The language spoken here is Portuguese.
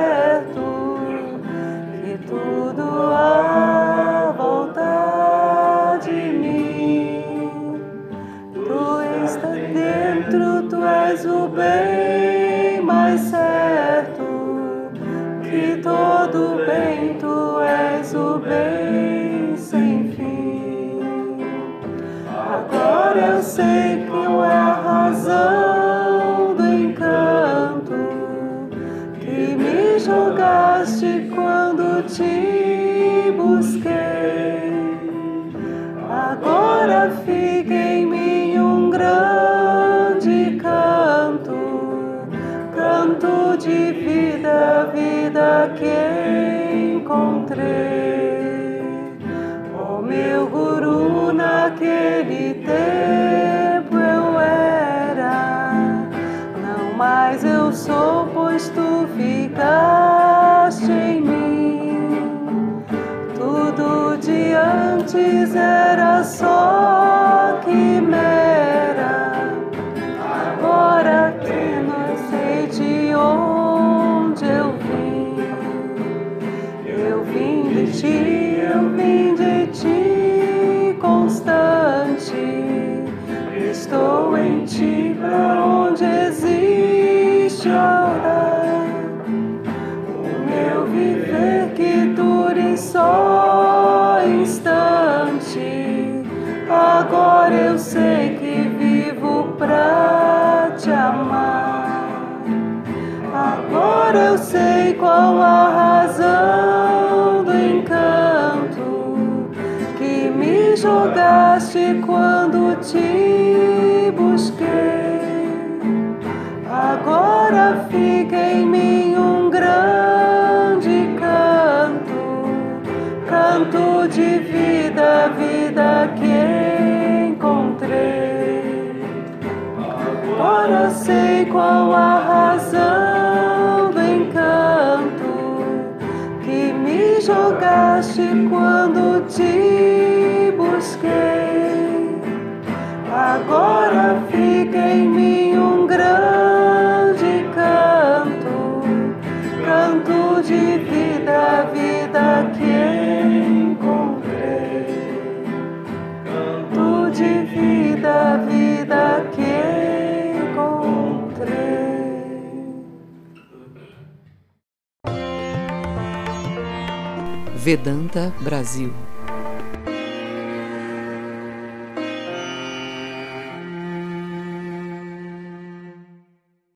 certo que tudo há volta de mim. Tu estás dentro, tu és o bem mais certo que todo bem. Tu és o bem sem fim. Agora eu sei busquei. Agora fica em mim um grande canto, canto de vida, vida que encontrei. O meu guru naquele tempo. antes era só quimera, agora apenas sei de onde eu vim. Eu vim de ti, eu vim de ti, constante. Estou em ti, pra onde existe orar. O meu viver que dure só. Agora eu sei que vivo pra te amar. Agora eu sei qual a razão do encanto que me jogaste quando te busquei. Agora fica em mim um grande canto, canto de vida. agora sei qual a razão do encanto que me jogaste quando te busquei. Agora Vedanta Brasil.